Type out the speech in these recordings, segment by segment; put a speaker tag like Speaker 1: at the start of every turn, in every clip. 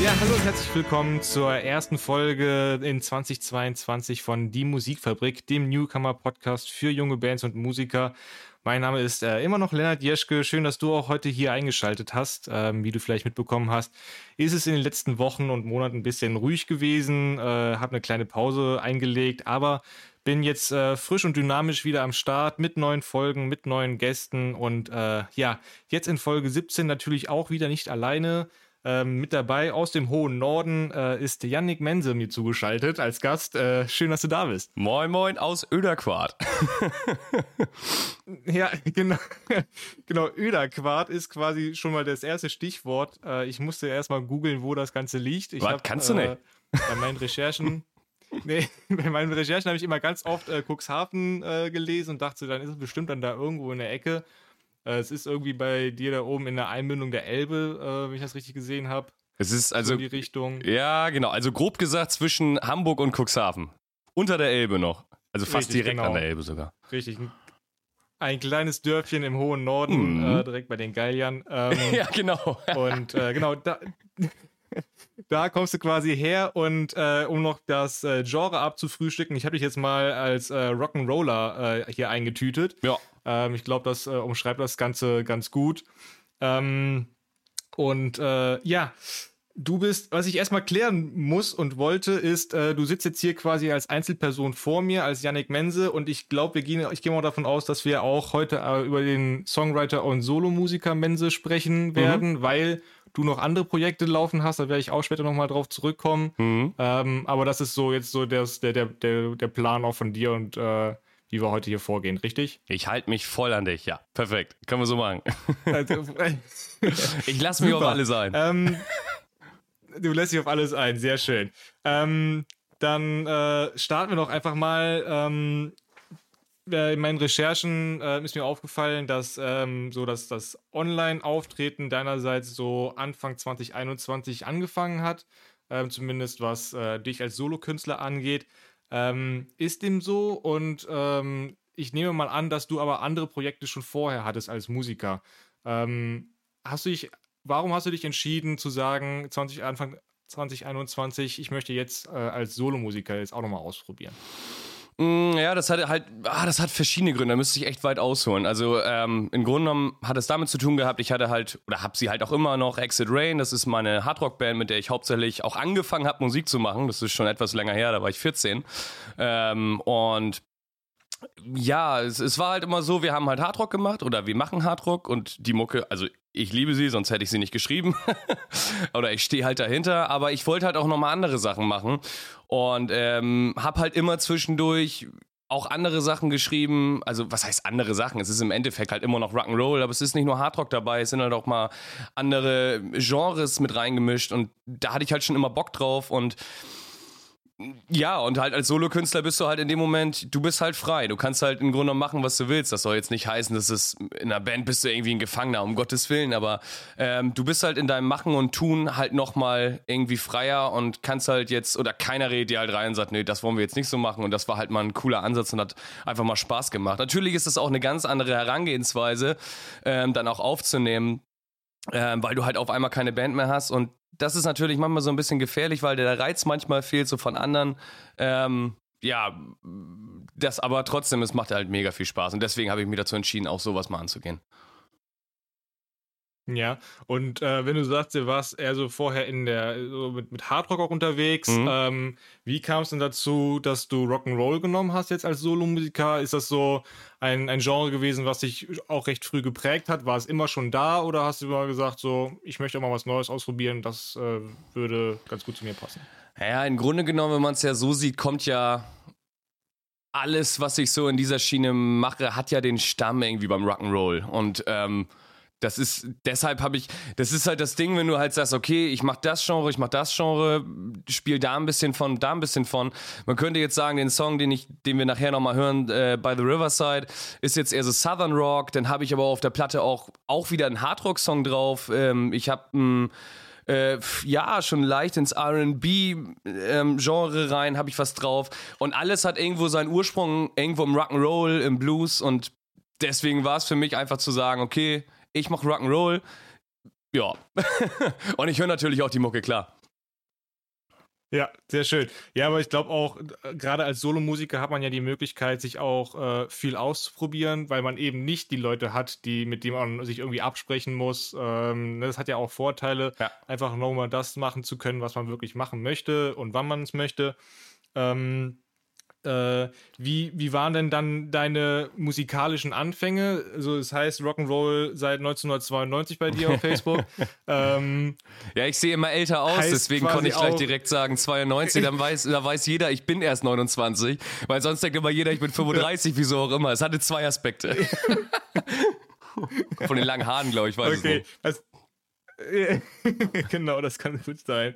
Speaker 1: Ja, hallo und herzlich willkommen zur ersten Folge in 2022 von Die Musikfabrik, dem Newcomer-Podcast für junge Bands und Musiker. Mein Name ist äh, immer noch Lennart Jeschke. Schön, dass du auch heute hier eingeschaltet hast. Ähm, wie du vielleicht mitbekommen hast, ist es in den letzten Wochen und Monaten ein bisschen ruhig gewesen. Äh, habe eine kleine Pause eingelegt, aber bin jetzt äh, frisch und dynamisch wieder am Start mit neuen Folgen, mit neuen Gästen und äh, ja, jetzt in Folge 17 natürlich auch wieder nicht alleine. Ähm, mit dabei aus dem hohen Norden äh, ist Yannick Mense mir zugeschaltet als Gast. Äh, schön, dass du da bist.
Speaker 2: Moin, moin aus Öderquart.
Speaker 1: ja, genau. genau, Öderquart ist quasi schon mal das erste Stichwort. Äh, ich musste erstmal googeln, wo das Ganze liegt. Ich
Speaker 2: Was, hab, kannst du nicht? Äh,
Speaker 1: bei meinen Recherchen. Nee, bei meinen Recherchen habe ich immer ganz oft äh, Cuxhaven äh, gelesen und dachte, dann ist es bestimmt dann da irgendwo in der Ecke. Äh, es ist irgendwie bei dir da oben in der Einmündung der Elbe, äh, wenn ich das richtig gesehen habe.
Speaker 2: Es ist also
Speaker 1: so die Richtung.
Speaker 2: Ja, genau. Also grob gesagt zwischen Hamburg und Cuxhaven. Unter der Elbe noch. Also fast richtig, direkt genau. an der Elbe sogar.
Speaker 1: Richtig. Ein kleines Dörfchen im hohen Norden, mhm. äh, direkt bei den Galliern.
Speaker 2: Ähm, ja, genau.
Speaker 1: und äh, genau, da, da kommst du quasi her und äh, um noch das äh, Genre abzufrühstücken, ich habe dich jetzt mal als äh, Rock'n'Roller äh, hier eingetütet.
Speaker 2: Ja.
Speaker 1: Ähm, ich glaube, das äh, umschreibt das Ganze ganz gut. Ähm, und äh, ja, du bist, was ich erstmal klären muss und wollte, ist, äh, du sitzt jetzt hier quasi als Einzelperson vor mir, als Yannick Mense und ich glaube, wir gehen, ich gehe mal davon aus, dass wir auch heute äh, über den Songwriter und Solomusiker Mense sprechen werden, mhm. weil du noch andere Projekte laufen hast, da werde ich auch später nochmal drauf zurückkommen. Mhm. Ähm, aber das ist so jetzt so das, der, der, der, der Plan auch von dir und äh, wie wir heute hier vorgehen, richtig?
Speaker 2: Ich halte mich voll an dich, ja. Perfekt. Können wir so machen. Also, ich lasse mich auf alles ein.
Speaker 1: Ähm, du lässt dich auf alles ein, sehr schön. Ähm, dann äh, starten wir doch einfach mal. Äh, in meinen Recherchen äh, ist mir aufgefallen, dass ähm, so dass das Online-Auftreten deinerseits so Anfang 2021 angefangen hat, ähm, zumindest was äh, dich als Solokünstler angeht. Ähm, ist dem so und ähm, ich nehme mal an, dass du aber andere Projekte schon vorher hattest als Musiker. Ähm, hast du dich, warum hast du dich entschieden zu sagen, 20, Anfang 2021, ich möchte jetzt äh, als Solomusiker jetzt auch nochmal ausprobieren?
Speaker 2: Mm, ja, das hat halt, ah, das hat verschiedene Gründe, da müsste ich echt weit ausholen. Also ähm, im Grunde genommen hat es damit zu tun gehabt, ich hatte halt, oder habe sie halt auch immer noch, Exit Rain, das ist meine Hardrock-Band, mit der ich hauptsächlich auch angefangen habe, Musik zu machen. Das ist schon etwas länger her, da war ich 14. Ähm, und ja, es, es, war halt immer so, wir haben halt Hardrock gemacht oder wir machen Hardrock und die Mucke, also ich liebe sie, sonst hätte ich sie nicht geschrieben. oder ich stehe halt dahinter, aber ich wollte halt auch nochmal andere Sachen machen und ähm, hab halt immer zwischendurch auch andere Sachen geschrieben. Also, was heißt andere Sachen? Es ist im Endeffekt halt immer noch Rock'n'Roll, aber es ist nicht nur Hardrock dabei, es sind halt auch mal andere Genres mit reingemischt und da hatte ich halt schon immer Bock drauf und ja, und halt als Solokünstler bist du halt in dem Moment, du bist halt frei. Du kannst halt im Grunde machen, was du willst. Das soll jetzt nicht heißen, dass es in einer Band bist du irgendwie ein Gefangener, um Gottes Willen. Aber ähm, du bist halt in deinem Machen und Tun halt nochmal irgendwie freier und kannst halt jetzt, oder keiner redet dir halt rein und sagt, nee, das wollen wir jetzt nicht so machen. Und das war halt mal ein cooler Ansatz und hat einfach mal Spaß gemacht. Natürlich ist das auch eine ganz andere Herangehensweise, ähm, dann auch aufzunehmen, ähm, weil du halt auf einmal keine Band mehr hast und das ist natürlich manchmal so ein bisschen gefährlich, weil der Reiz manchmal fehlt, so von anderen. Ähm, ja, das aber trotzdem, es macht halt mega viel Spaß und deswegen habe ich mich dazu entschieden, auch sowas mal anzugehen.
Speaker 1: Ja, und äh, wenn du sagst, du warst eher so vorher in der, so mit, mit Hardrock auch unterwegs, mhm. ähm, wie kam es denn dazu, dass du Rock'n'Roll genommen hast jetzt als Solomusiker? Ist das so ein, ein Genre gewesen, was dich auch recht früh geprägt hat? War es immer schon da oder hast du immer gesagt, so, ich möchte auch mal was Neues ausprobieren, das äh, würde ganz gut zu mir passen?
Speaker 2: Ja, im Grunde genommen, wenn man es ja so sieht, kommt ja alles, was ich so in dieser Schiene mache, hat ja den Stamm irgendwie beim Rock'n'Roll und ähm, das ist, deshalb habe ich, das ist halt das Ding, wenn du halt sagst, okay, ich mach das Genre, ich mach das Genre, spiel da ein bisschen von, da ein bisschen von. Man könnte jetzt sagen, den Song, den ich, den wir nachher nochmal hören, äh, by the Riverside, ist jetzt eher so Southern Rock. Dann habe ich aber auf der Platte auch, auch wieder einen Hardrock-Song drauf. Ähm, ich habe ein äh, ja, schon leicht ins RB-Genre ähm, rein, habe ich was drauf. Und alles hat irgendwo seinen Ursprung, irgendwo im Rock'n'Roll, im Blues. Und deswegen war es für mich einfach zu sagen, okay, ich mache Rock'n'Roll. Ja. und ich höre natürlich auch die Mucke, klar.
Speaker 1: Ja, sehr schön. Ja, aber ich glaube auch, äh, gerade als Solomusiker hat man ja die Möglichkeit, sich auch äh, viel auszuprobieren, weil man eben nicht die Leute hat, die, mit denen man sich irgendwie absprechen muss. Ähm, ne, das hat ja auch Vorteile, ja. einfach nochmal das machen zu können, was man wirklich machen möchte und wann man es möchte. Ähm, äh, wie, wie waren denn dann deine musikalischen Anfänge? Also es heißt Rock'n'Roll seit 1992 bei dir auf Facebook. ähm,
Speaker 2: ja, ich sehe immer älter aus, deswegen konnte ich gleich direkt sagen 92, dann weiß, da weiß jeder, ich bin erst 29, weil sonst denkt immer jeder, ich bin 35, wieso auch immer. Es hatte zwei Aspekte. Von den langen Haaren, glaube ich, weiß okay. es
Speaker 1: nicht. genau, das kann gut sein.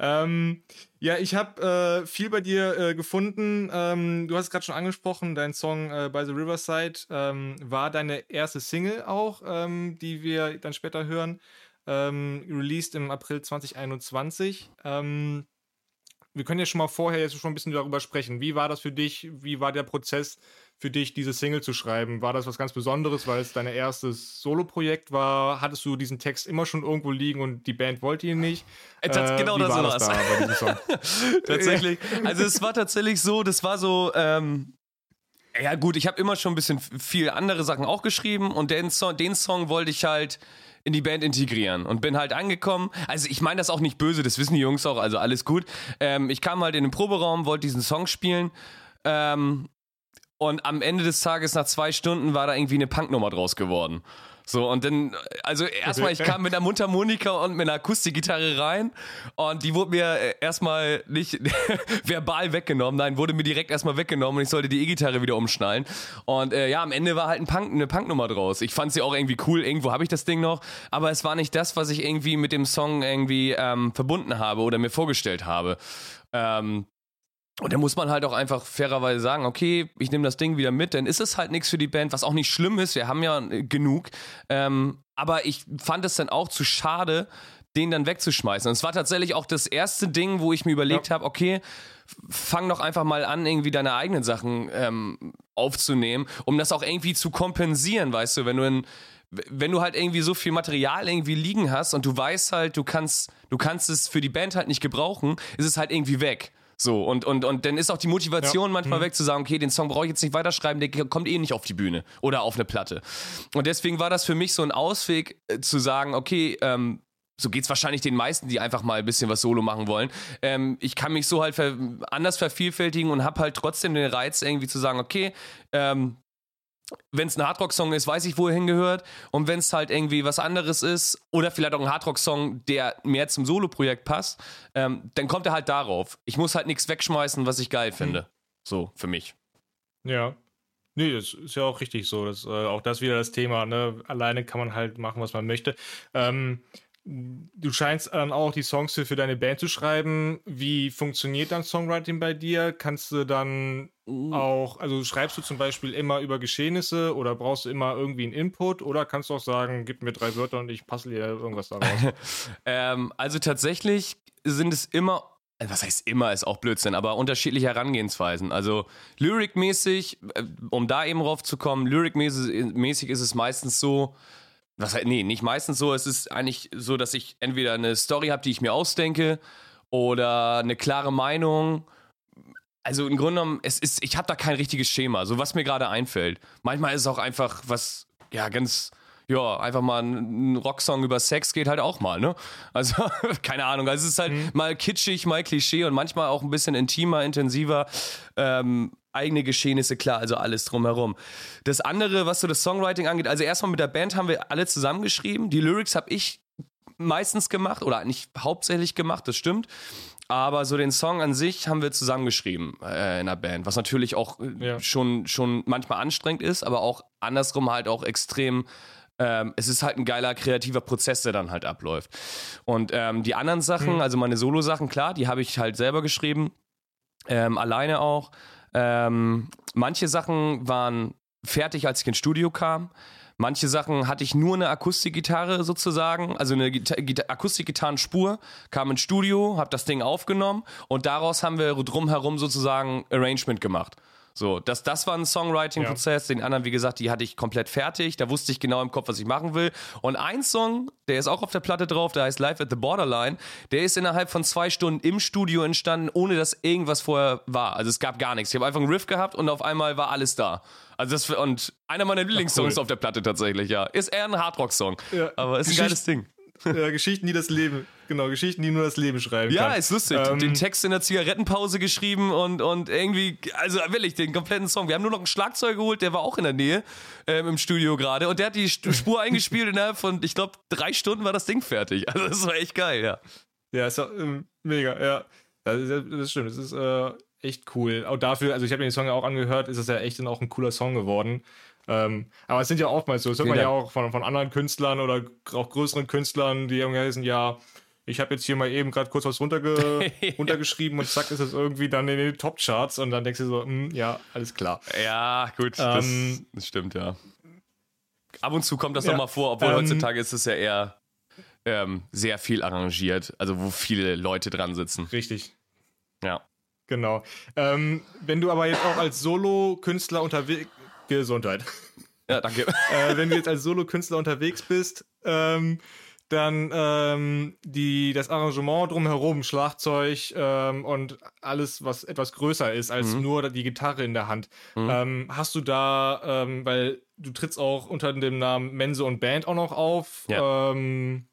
Speaker 1: Ähm, ja, ich habe äh, viel bei dir äh, gefunden. Ähm, du hast es gerade schon angesprochen, dein Song äh, By the Riverside ähm, war deine erste Single auch, ähm, die wir dann später hören. Ähm, released im April 2021. Ähm, wir können ja schon mal vorher jetzt schon ein bisschen darüber sprechen. Wie war das für dich? Wie war der Prozess für dich, diese Single zu schreiben? War das was ganz Besonderes, weil es dein erstes Solo-Projekt war? Hattest du diesen Text immer schon irgendwo liegen und die Band wollte ihn nicht?
Speaker 2: Äh, äh, genau das war das da tatsächlich. Also es war tatsächlich so, das war so. Ähm ja gut, ich habe immer schon ein bisschen viel andere Sachen auch geschrieben und den Song, den Song wollte ich halt in die Band integrieren und bin halt angekommen. Also ich meine das auch nicht böse, das wissen die Jungs auch, also alles gut. Ähm, ich kam halt in den Proberaum, wollte diesen Song spielen ähm, und am Ende des Tages, nach zwei Stunden, war da irgendwie eine Punknummer draus geworden. So, und dann, also erstmal, ich kam mit einer Mundharmonika und mit einer Akustikgitarre rein und die wurde mir äh, erstmal nicht verbal weggenommen, nein, wurde mir direkt erstmal weggenommen und ich sollte die E-Gitarre wieder umschnallen. Und äh, ja, am Ende war halt ein Punk, eine Punknummer draus. Ich fand sie auch irgendwie cool, irgendwo habe ich das Ding noch, aber es war nicht das, was ich irgendwie mit dem Song irgendwie ähm, verbunden habe oder mir vorgestellt habe. Ähm, und da muss man halt auch einfach fairerweise sagen, okay, ich nehme das Ding wieder mit, dann ist es halt nichts für die Band, was auch nicht schlimm ist, wir haben ja genug. Ähm, aber ich fand es dann auch zu schade, den dann wegzuschmeißen. Und es war tatsächlich auch das erste Ding, wo ich mir überlegt ja. habe, okay, fang doch einfach mal an, irgendwie deine eigenen Sachen ähm, aufzunehmen, um das auch irgendwie zu kompensieren, weißt du, wenn du in, wenn du halt irgendwie so viel Material irgendwie liegen hast und du weißt halt, du kannst, du kannst es für die Band halt nicht gebrauchen, ist es halt irgendwie weg. So, und, und, und dann ist auch die Motivation ja. manchmal mhm. weg zu sagen, okay, den Song brauche ich jetzt nicht weiterschreiben, der kommt eh nicht auf die Bühne oder auf eine Platte. Und deswegen war das für mich so ein Ausweg äh, zu sagen, okay, ähm, so geht's wahrscheinlich den meisten, die einfach mal ein bisschen was Solo machen wollen. Ähm, ich kann mich so halt ver anders vervielfältigen und habe halt trotzdem den Reiz irgendwie zu sagen, okay, ähm, wenn es ein Hardrock-Song ist, weiß ich, wo er hingehört. Und wenn es halt irgendwie was anderes ist oder vielleicht auch ein Hardrock-Song, der mehr zum Solo-Projekt passt, ähm, dann kommt er halt darauf. Ich muss halt nichts wegschmeißen, was ich geil finde. Hm. So, für mich.
Speaker 1: Ja. Nee, das ist ja auch richtig so. Das, äh, auch das wieder das Thema. Ne? Alleine kann man halt machen, was man möchte. Ähm, du scheinst dann auch die Songs für, für deine Band zu schreiben. Wie funktioniert dann Songwriting bei dir? Kannst du dann uh. auch, also schreibst du zum Beispiel immer über Geschehnisse oder brauchst du immer irgendwie einen Input oder kannst du auch sagen, gib mir drei Wörter und ich passe dir irgendwas daraus?
Speaker 2: ähm, also tatsächlich sind es immer äh, was heißt immer, ist auch Blödsinn, aber unterschiedliche Herangehensweisen. Also lyrikmäßig, äh, um da eben drauf zu kommen, lyrikmäßig ist es meistens so, was halt, nee, nicht meistens so. Es ist eigentlich so, dass ich entweder eine Story habe, die ich mir ausdenke, oder eine klare Meinung. Also im Grunde genommen, es ist, ich habe da kein richtiges Schema, so was mir gerade einfällt. Manchmal ist es auch einfach was, ja, ganz, ja, einfach mal ein, Rocksong über Sex geht halt auch mal, ne? Also, keine Ahnung. Also es ist halt mhm. mal kitschig, mal Klischee und manchmal auch ein bisschen intimer, intensiver. Ähm, eigene Geschehnisse, klar, also alles drumherum. Das andere, was so das Songwriting angeht, also erstmal mit der Band haben wir alle zusammengeschrieben. Die Lyrics habe ich meistens gemacht oder nicht hauptsächlich gemacht, das stimmt. Aber so den Song an sich haben wir zusammengeschrieben äh, in der Band, was natürlich auch äh, ja. schon, schon manchmal anstrengend ist, aber auch andersrum halt auch extrem ähm, es ist halt ein geiler kreativer Prozess, der dann halt abläuft. Und ähm, die anderen Sachen, mhm. also meine Solo-Sachen, klar, die habe ich halt selber geschrieben, ähm, alleine auch. Ähm, manche Sachen waren fertig, als ich ins Studio kam. Manche Sachen hatte ich nur eine Akustikgitarre sozusagen, also eine Akustikgitarrenspur, kam ins Studio, habe das Ding aufgenommen und daraus haben wir drumherum sozusagen Arrangement gemacht. So, das, das war ein Songwriting-Prozess. Ja. Den anderen, wie gesagt, die hatte ich komplett fertig. Da wusste ich genau im Kopf, was ich machen will. Und ein Song, der ist auch auf der Platte drauf, der heißt Live at the Borderline. Der ist innerhalb von zwei Stunden im Studio entstanden, ohne dass irgendwas vorher war. Also es gab gar nichts. Ich habe einfach einen Riff gehabt und auf einmal war alles da. Also das und einer meiner Lieblingssongs cool. auf der Platte tatsächlich, ja. Ist eher ein Hardrock-Song. Ja. Aber ist ein geiles Ding.
Speaker 1: Ja, Geschichten, die das Leben, genau, Geschichten, die nur das Leben schreiben.
Speaker 2: Ja,
Speaker 1: kann.
Speaker 2: ist lustig. Ähm, den Text in der Zigarettenpause geschrieben und, und irgendwie, also will ich den kompletten Song. Wir haben nur noch einen Schlagzeug geholt, der war auch in der Nähe ähm, im Studio gerade und der hat die Spur eingespielt innerhalb von, ich glaube, drei Stunden war das Ding fertig. Also das war echt geil, ja.
Speaker 1: Ja, ist ja ähm, mega, ja. Das, das stimmt, das ist äh, echt cool. Auch dafür, also ich habe mir den Song ja auch angehört, ist das ja echt dann auch ein cooler Song geworden. Ähm, aber es sind ja oftmals so, das hört man ja auch von, von anderen Künstlern oder auch größeren Künstlern, die irgendwie heißen, ja, ich habe jetzt hier mal eben gerade kurz was runterge runtergeschrieben und zack ist es irgendwie dann in den Top-Charts und dann denkst du so, mh, hm, ja, alles klar.
Speaker 2: Ja, gut, ähm, das, das, stimmt, ja. Ab und zu kommt das ja, nochmal vor, obwohl ähm, heutzutage ist es ja eher ähm, sehr viel arrangiert, also wo viele Leute dran sitzen.
Speaker 1: Richtig.
Speaker 2: Ja.
Speaker 1: Genau. Ähm, wenn du aber jetzt auch als Solo-Künstler unterwegs Gesundheit.
Speaker 2: Ja, danke.
Speaker 1: äh, wenn du jetzt als Solo-Künstler unterwegs bist, ähm, dann ähm, die, das Arrangement drumherum, Schlagzeug ähm, und alles, was etwas größer ist als mhm. nur die Gitarre in der Hand. Mhm. Ähm, hast du da, ähm, weil du trittst auch unter dem Namen Mense und Band auch noch auf, ja. ähm,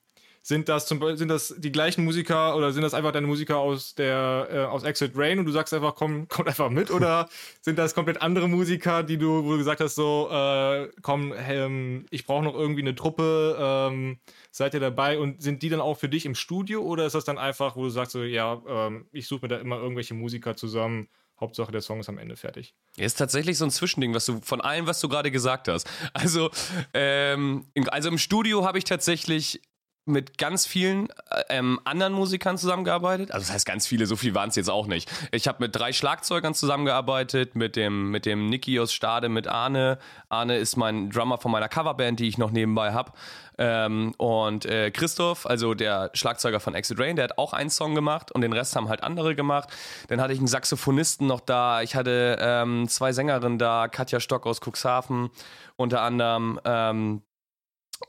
Speaker 1: sind das zum sind das die gleichen Musiker oder sind das einfach deine Musiker aus der äh, aus Exit Rain und du sagst einfach komm kommt einfach mit oder sind das komplett andere Musiker die du wo du gesagt hast so äh, komm ähm, ich brauche noch irgendwie eine Truppe ähm, seid ihr dabei und sind die dann auch für dich im Studio oder ist das dann einfach wo du sagst so ja ähm, ich suche mir da immer irgendwelche Musiker zusammen Hauptsache der Song ist am Ende fertig.
Speaker 2: Ist tatsächlich so ein Zwischending, was du von allem, was du gerade gesagt hast. Also, ähm, also im Studio habe ich tatsächlich mit ganz vielen äh, ähm, anderen Musikern zusammengearbeitet. Also das heißt ganz viele, so viel waren es jetzt auch nicht. Ich habe mit drei Schlagzeugern zusammengearbeitet, mit dem, mit dem Niki aus Stade, mit Arne. Arne ist mein Drummer von meiner Coverband, die ich noch nebenbei habe. Ähm, und äh, Christoph, also der Schlagzeuger von Exit Rain, der hat auch einen Song gemacht und den Rest haben halt andere gemacht. Dann hatte ich einen Saxophonisten noch da, ich hatte ähm, zwei Sängerinnen da, Katja Stock aus Cuxhaven unter anderem. Ähm,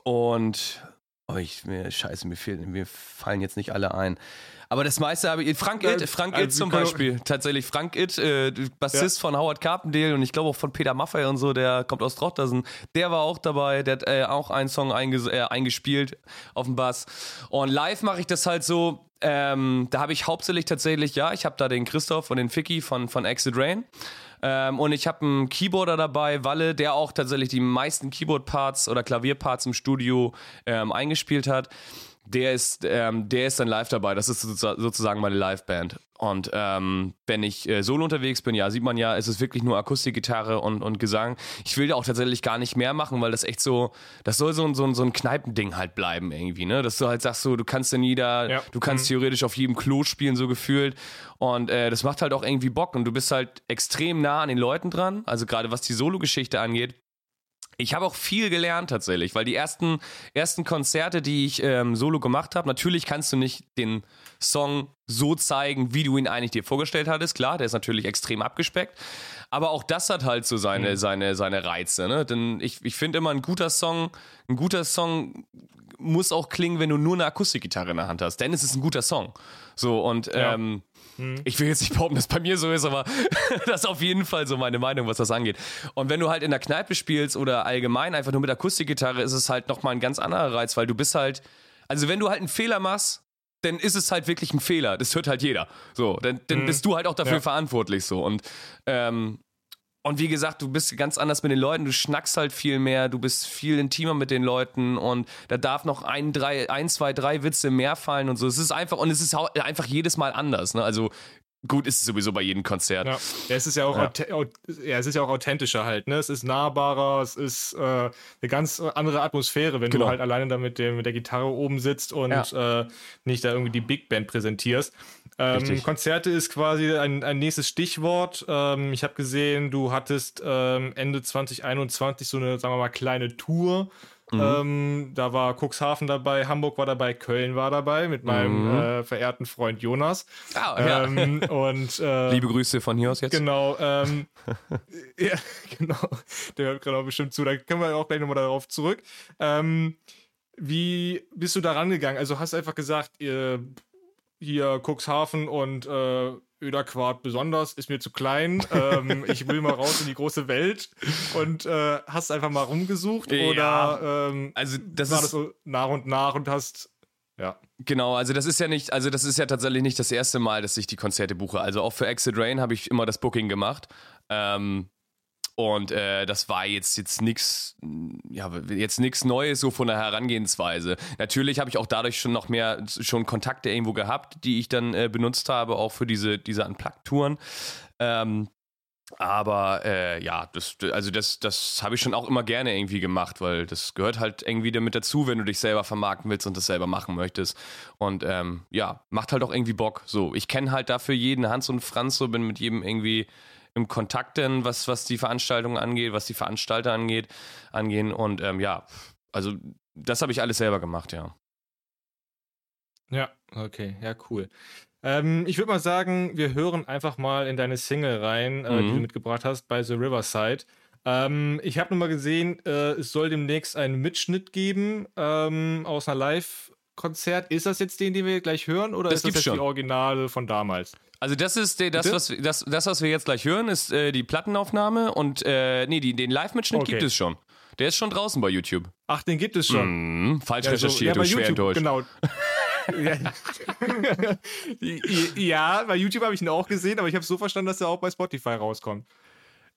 Speaker 2: und Oh, ich, mir, scheiße, mir, fehlen, mir fallen jetzt nicht alle ein. Aber das meiste habe ich. Frank It, Frank also It zum Beispiel. Tatsächlich, Frank It, äh, Bassist ja. von Howard Carpendale und ich glaube auch von Peter Maffay und so, der kommt aus Trochtersen. Der war auch dabei, der hat äh, auch einen Song einges äh, eingespielt auf dem Bass. Und live mache ich das halt so. Ähm, da habe ich hauptsächlich tatsächlich, ja, ich habe da den Christoph und den Ficky von, von Exit Rain. Ähm, und ich habe einen Keyboarder dabei, Walle, der auch tatsächlich die meisten Keyboard-Parts oder Klavierparts im Studio ähm, eingespielt hat. Der ist, ähm, der ist dann live dabei. Das ist sozusagen meine Liveband. Und ähm, wenn ich äh, solo unterwegs bin, ja, sieht man ja, es ist wirklich nur Akustikgitarre und, und Gesang. Ich will da auch tatsächlich gar nicht mehr machen, weil das echt so, das soll so, so, so ein Kneipending halt bleiben irgendwie, ne? Dass du halt sagst, so, du kannst ja nie da, ja. du kannst mhm. theoretisch auf jedem Klo spielen, so gefühlt. Und äh, das macht halt auch irgendwie Bock und du bist halt extrem nah an den Leuten dran. Also gerade was die Solo-Geschichte angeht, ich habe auch viel gelernt tatsächlich, weil die ersten, ersten Konzerte, die ich ähm, solo gemacht habe, natürlich kannst du nicht den Song so zeigen, wie du ihn eigentlich dir vorgestellt hattest. Klar, der ist natürlich extrem abgespeckt. Aber auch das hat halt so seine, mhm. seine, seine Reize. Ne? Denn ich, ich finde immer, ein guter Song, ein guter Song muss auch klingen, wenn du nur eine Akustikgitarre in der Hand hast. Denn es ist ein guter Song. So, und ja. ähm, hm. Ich will jetzt nicht behaupten, dass es bei mir so ist, aber das ist auf jeden Fall so meine Meinung, was das angeht. Und wenn du halt in der Kneipe spielst oder allgemein einfach nur mit Akustikgitarre, ist es halt nochmal ein ganz anderer Reiz, weil du bist halt, also wenn du halt einen Fehler machst, dann ist es halt wirklich ein Fehler. Das hört halt jeder. So, dann, dann hm. bist du halt auch dafür ja. verantwortlich so. Und ähm, und wie gesagt, du bist ganz anders mit den Leuten, du schnackst halt viel mehr, du bist viel intimer mit den Leuten und da darf noch ein, drei, ein, zwei, drei Witze mehr fallen und so. Es ist einfach, und es ist einfach jedes Mal anders. Ne? Also gut ist es sowieso bei jedem Konzert.
Speaker 1: Ja, ja es ist ja auch, ja. ja. es ist ja auch authentischer halt, ne? Es ist nahbarer, es ist äh, eine ganz andere Atmosphäre, wenn genau. du halt alleine da mit, dem, mit der Gitarre oben sitzt und ja. äh, nicht da irgendwie die Big Band präsentierst. Ähm, Konzerte ist quasi ein, ein nächstes Stichwort. Ähm, ich habe gesehen, du hattest ähm, Ende 2021 so eine, sagen wir mal, kleine Tour Mhm. Ähm, da war Cuxhaven dabei, Hamburg war dabei, Köln war dabei mit meinem mhm. äh, verehrten Freund Jonas.
Speaker 2: Ah, ja.
Speaker 1: Ähm, und, äh,
Speaker 2: Liebe Grüße von hier aus jetzt.
Speaker 1: Genau. Ähm, ja, genau. Der hört gerade auch bestimmt zu. Da können wir auch gleich nochmal darauf zurück. Wie bist du da rangegangen? Also hast du einfach gesagt, ihr, hier Cuxhaven und äh, Öderquart besonders ist mir zu klein. ähm, ich will mal raus in die große Welt und äh, hast einfach mal rumgesucht ja, oder ähm,
Speaker 2: also das war ist
Speaker 1: das so nach und nach und hast ja.
Speaker 2: Genau, also das ist ja nicht, also das ist ja tatsächlich nicht das erste Mal, dass ich die Konzerte buche. Also auch für Exit Rain habe ich immer das Booking gemacht. Ähm, und äh, das war jetzt jetzt nichts, ja jetzt nichts Neues so von der Herangehensweise. Natürlich habe ich auch dadurch schon noch mehr schon Kontakte irgendwo gehabt, die ich dann äh, benutzt habe, auch für diese diese Unplugged-Touren. Ähm, aber äh, ja, das, also das, das habe ich schon auch immer gerne irgendwie gemacht, weil das gehört halt irgendwie damit dazu, wenn du dich selber vermarkten willst und das selber machen möchtest. Und ähm, ja, macht halt auch irgendwie Bock. So, ich kenne halt dafür jeden Hans und Franz, so bin mit jedem irgendwie im Kontakt denn, was, was die Veranstaltung angeht, was die Veranstalter angeht, angehen. Und ähm, ja, also das habe ich alles selber gemacht, ja.
Speaker 1: Ja, okay, ja, cool. Ähm, ich würde mal sagen, wir hören einfach mal in deine Single rein, äh, die du mhm. mitgebracht hast bei The Riverside. Ähm, ich habe nur mal gesehen, äh, es soll demnächst einen Mitschnitt geben ähm, aus einer Live-Konzert. Ist das jetzt den, den wir gleich hören, oder
Speaker 2: das
Speaker 1: ist das jetzt
Speaker 2: schon.
Speaker 1: die Originale von damals?
Speaker 2: Also das ist der, das, was, das, das, was wir jetzt gleich hören, ist äh, die Plattenaufnahme und äh, nee, die, den Live-Mitschnitt okay. gibt es schon. Der ist schon draußen bei YouTube.
Speaker 1: Ach, den gibt es schon.
Speaker 2: Mm, falsch ja, recherchiert, so, ja, schwer enttäuscht.
Speaker 1: Genau. ja, bei YouTube habe ich ihn auch gesehen, aber ich habe so verstanden, dass er auch bei Spotify rauskommt.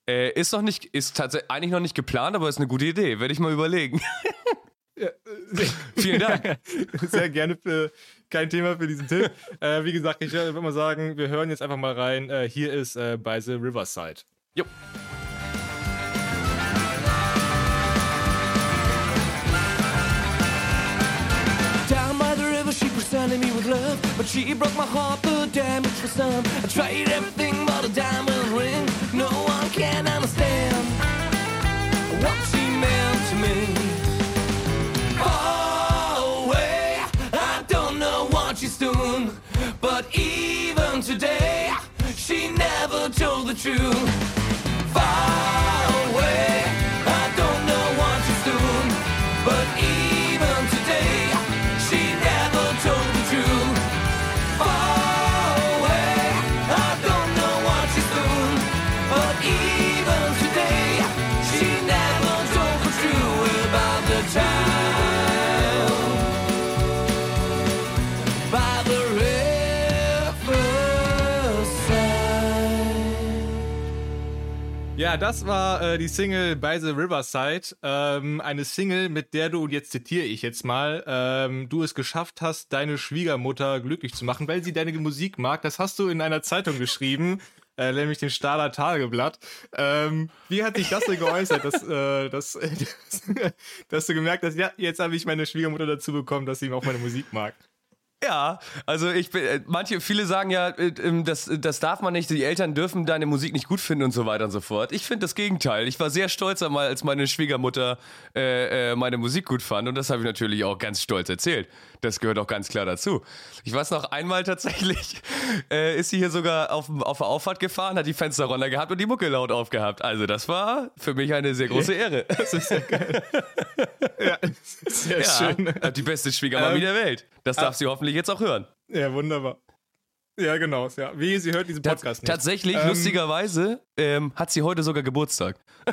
Speaker 2: Äh, ist noch nicht, ist tatsächlich eigentlich noch nicht geplant, aber ist eine gute Idee. Werde ich mal überlegen. Ja,
Speaker 1: äh, Vielen Dank. Sehr gerne für kein Thema für diesen Tipp. äh, wie gesagt, ich würde mal sagen, wir hören jetzt einfach mal rein. Äh, hier ist äh, bei The Riverside.
Speaker 2: Jo. Down by the river, she presented me with love, but she broke my heart. The damage was done. I tried everything but a diamond ring. No one can understand what she meant to me. But even today, she never told the truth. Far
Speaker 1: Ja, das war äh, die Single By the Riverside. Ähm, eine Single, mit der du, und jetzt zitiere ich jetzt mal, ähm, du es geschafft hast, deine Schwiegermutter glücklich zu machen, weil sie deine Musik mag. Das hast du in einer Zeitung geschrieben, äh, nämlich dem Stahler Tageblatt. Ähm, wie hat sich das denn geäußert, dass, äh, dass, dass du gemerkt hast, ja, jetzt habe ich meine Schwiegermutter dazu bekommen, dass sie auch meine Musik mag?
Speaker 2: Ja, also ich bin, äh, manche, viele sagen ja, äh, ähm, das, das darf man nicht, die Eltern dürfen deine Musik nicht gut finden und so weiter und so fort. Ich finde das Gegenteil. Ich war sehr stolz einmal, als meine Schwiegermutter äh, äh, meine Musik gut fand und das habe ich natürlich auch ganz stolz erzählt. Das gehört auch ganz klar dazu. Ich weiß noch einmal tatsächlich, äh, ist sie hier sogar auf, auf der Auffahrt gefahren, hat die Fenster runter gehabt und die Mucke laut aufgehabt. Also das war für mich eine sehr große Ehre.
Speaker 1: Das ist sehr geil. ja, sehr ja, schön.
Speaker 2: Die beste Schwiegermami ähm, der Welt. Das darf ah, sie hoffentlich jetzt auch hören.
Speaker 1: Ja, wunderbar. Ja, genau. Ja. Wie, sie hört diesen Podcast
Speaker 2: Ta nicht. Tatsächlich, ähm, lustigerweise, ähm, hat sie heute sogar Geburtstag.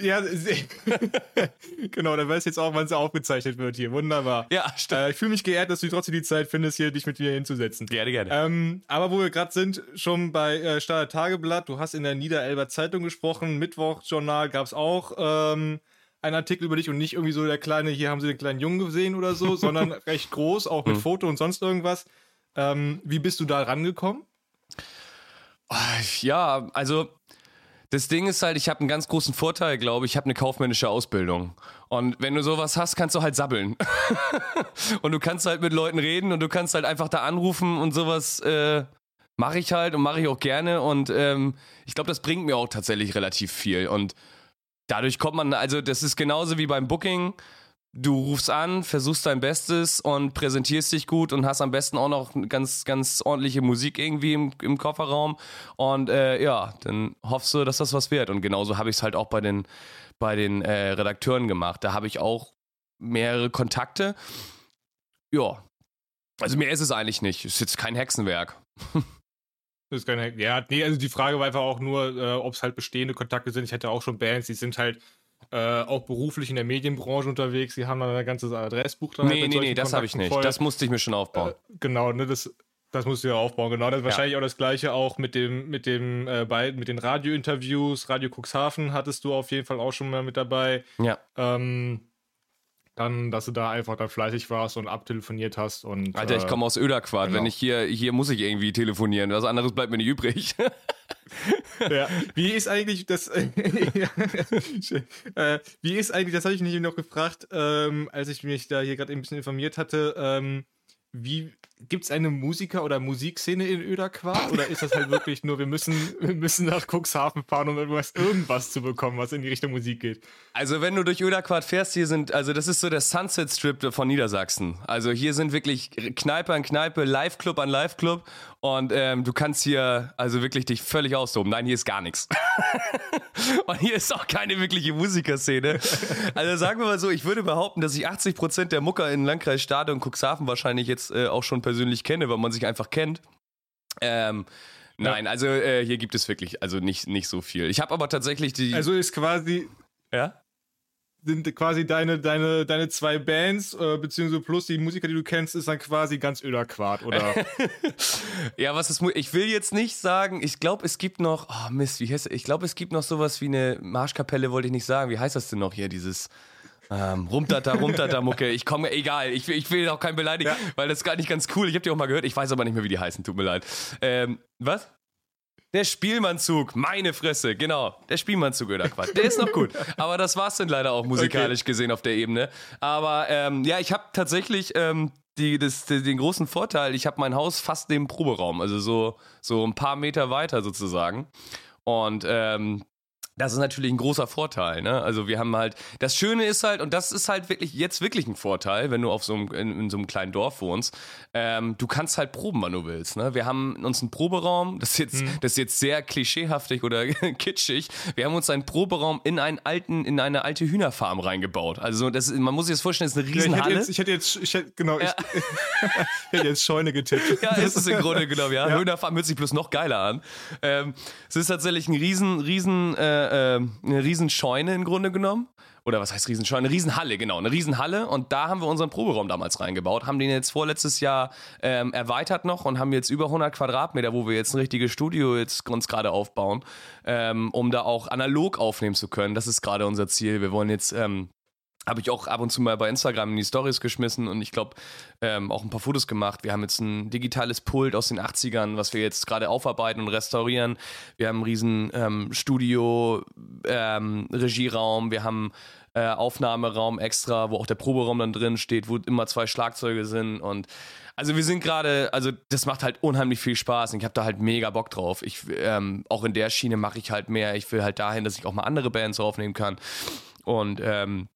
Speaker 1: Ja, genau, dann weiß jetzt auch, wann sie aufgezeichnet wird hier. Wunderbar.
Speaker 2: Ja, stimmt.
Speaker 1: Äh, ich fühle mich geehrt, dass du trotzdem die Zeit findest, hier dich mit mir hinzusetzen.
Speaker 2: Gerne, gerne.
Speaker 1: Ähm, aber wo wir gerade sind, schon bei äh, Stader Tageblatt, du hast in der Niederelber Zeitung gesprochen, Mittwochjournal gab es auch ähm, einen Artikel über dich und nicht irgendwie so der kleine, hier haben sie den kleinen Jungen gesehen oder so, sondern recht groß, auch mit hm. Foto und sonst irgendwas. Ähm, wie bist du da rangekommen?
Speaker 2: Ja, also das Ding ist halt, ich habe einen ganz großen Vorteil, glaube ich. Ich habe eine kaufmännische Ausbildung. Und wenn du sowas hast, kannst du halt sabbeln. und du kannst halt mit Leuten reden und du kannst halt einfach da anrufen und sowas äh, mache ich halt und mache ich auch gerne. Und ähm, ich glaube, das bringt mir auch tatsächlich relativ viel. Und dadurch kommt man, also das ist genauso wie beim Booking. Du rufst an, versuchst dein Bestes und präsentierst dich gut und hast am besten auch noch ganz, ganz ordentliche Musik irgendwie im, im Kofferraum. Und äh, ja, dann hoffst du, dass das was wird. Und genauso habe ich es halt auch bei den, bei den äh, Redakteuren gemacht. Da habe ich auch mehrere Kontakte. Ja. Also mehr ist es eigentlich nicht. Ist jetzt kein Hexenwerk.
Speaker 1: Das ist keine, ja, nee, also die Frage war einfach auch nur, äh, ob es halt bestehende Kontakte sind. Ich hatte auch schon Bands, die sind halt äh, auch beruflich in der Medienbranche unterwegs. Die haben dann ein ganzes Adressbuch
Speaker 2: dran. Nee, halt nee, nee, das habe ich nicht. Voll. Das musste ich mir schon aufbauen.
Speaker 1: Äh, genau, ne, das, das musst du ja aufbauen. Genau, das ist ja. wahrscheinlich auch das Gleiche auch mit dem, mit dem, äh, bei, mit den Radiointerviews. Radio Cuxhaven hattest du auf jeden Fall auch schon mal mit dabei.
Speaker 2: Ja.
Speaker 1: Ähm, dann, dass du da einfach dann fleißig warst und abtelefoniert hast und.
Speaker 2: Alter, ich komme aus Öderquart. Genau. Wenn ich hier, hier muss ich irgendwie telefonieren. Was anderes bleibt mir nicht übrig.
Speaker 1: ja. Wie ist eigentlich das? äh, wie ist eigentlich, das habe ich nicht noch gefragt, ähm, als ich mich da hier gerade ein bisschen informiert hatte. Ähm, wie gibt es eine Musiker- oder Musikszene in Öderquart? Oder ist das halt wirklich nur, wir müssen, wir müssen nach Cuxhaven fahren, um irgendwas, irgendwas zu bekommen, was in die Richtung Musik geht?
Speaker 2: Also, wenn du durch Öderquart fährst, hier sind, also das ist so der Sunset Strip von Niedersachsen. Also, hier sind wirklich Kneipe an Kneipe, Live-Club an Live-Club und ähm, du kannst hier also wirklich dich völlig austoben. Nein, hier ist gar nichts. und hier ist auch keine wirkliche Musikerszene. Also, sagen wir mal so, ich würde behaupten, dass ich 80% der Mucker in Landkreis Stade und Cuxhaven wahrscheinlich jetzt äh, auch schon persönlich kenne, weil man sich einfach kennt. Ähm, nein, also äh, hier gibt es wirklich also nicht, nicht so viel. Ich habe aber tatsächlich die.
Speaker 1: Also ist quasi.
Speaker 2: Ja?
Speaker 1: Sind quasi deine, deine, deine zwei Bands, äh, beziehungsweise plus die Musiker, die du kennst, ist dann quasi ganz Öderquart, oder?
Speaker 2: ja, was ist. Ich will jetzt nicht sagen, ich glaube, es gibt noch. Oh Mist, wie heißt Ich glaube, es gibt noch sowas wie eine Marschkapelle, wollte ich nicht sagen. Wie heißt das denn noch hier, dieses. Ähm, rumtata, rumtata, Mucke. Ich komme, egal. Ich, ich will auch keinen beleidigen, ja. weil das ist gar nicht ganz cool. Ich habe die auch mal gehört. Ich weiß aber nicht mehr, wie die heißen. Tut mir leid. Ähm, was? Der Spielmannzug, meine Fresse, genau. Der Spielmannzug oder Quatsch. Der ist noch gut. Aber das war's dann leider auch musikalisch okay. gesehen auf der Ebene. Aber ähm, ja, ich habe tatsächlich ähm, die, das, den großen Vorteil, ich habe mein Haus fast neben Proberaum, also so, so ein paar Meter weiter sozusagen. Und ähm, das ist natürlich ein großer Vorteil, ne? Also wir haben halt, das Schöne ist halt, und das ist halt wirklich jetzt wirklich ein Vorteil, wenn du auf so einem, in, in so einem kleinen Dorf wohnst, ähm, du kannst halt proben, wann du willst, ne? Wir haben uns einen Proberaum, das ist jetzt, hm. das ist jetzt sehr klischeehaftig oder kitschig, wir haben uns einen Proberaum in einen alten, in eine alte Hühnerfarm reingebaut. Also das, man muss sich das vorstellen, das ist eine Riesenhalle.
Speaker 1: Ja, ich, hätte jetzt, ich hätte jetzt, ich hätte, genau, ja. ich, ich, hätte jetzt Scheune getippt.
Speaker 2: Ja, ist es im Grunde genommen, ja. ja. Hühnerfarm hört sich bloß noch geiler an. Ähm, es ist tatsächlich ein riesen, riesen, äh, äh, eine Riesenscheune im Grunde genommen. Oder was heißt Riesenscheune? Eine Riesenhalle, genau. Eine Riesenhalle. Und da haben wir unseren Proberaum damals reingebaut, haben den jetzt vorletztes Jahr ähm, erweitert noch und haben jetzt über 100 Quadratmeter, wo wir jetzt ein richtiges Studio jetzt uns gerade aufbauen, ähm, um da auch analog aufnehmen zu können. Das ist gerade unser Ziel. Wir wollen jetzt ähm, habe ich auch ab und zu mal bei Instagram in die Stories geschmissen und ich glaube ähm, auch ein paar Fotos gemacht. Wir haben jetzt ein digitales Pult aus den 80ern, was wir jetzt gerade aufarbeiten und restaurieren. Wir haben einen riesen ähm, Studio, ähm, Regieraum, wir haben äh, Aufnahmeraum extra, wo auch der Proberaum dann drin steht, wo immer zwei Schlagzeuge sind und also wir sind gerade, also das macht halt unheimlich viel Spaß und ich habe da halt mega Bock drauf. Ich ähm, auch in der Schiene mache ich halt mehr. Ich will halt dahin, dass ich auch mal andere Bands aufnehmen kann und ähm,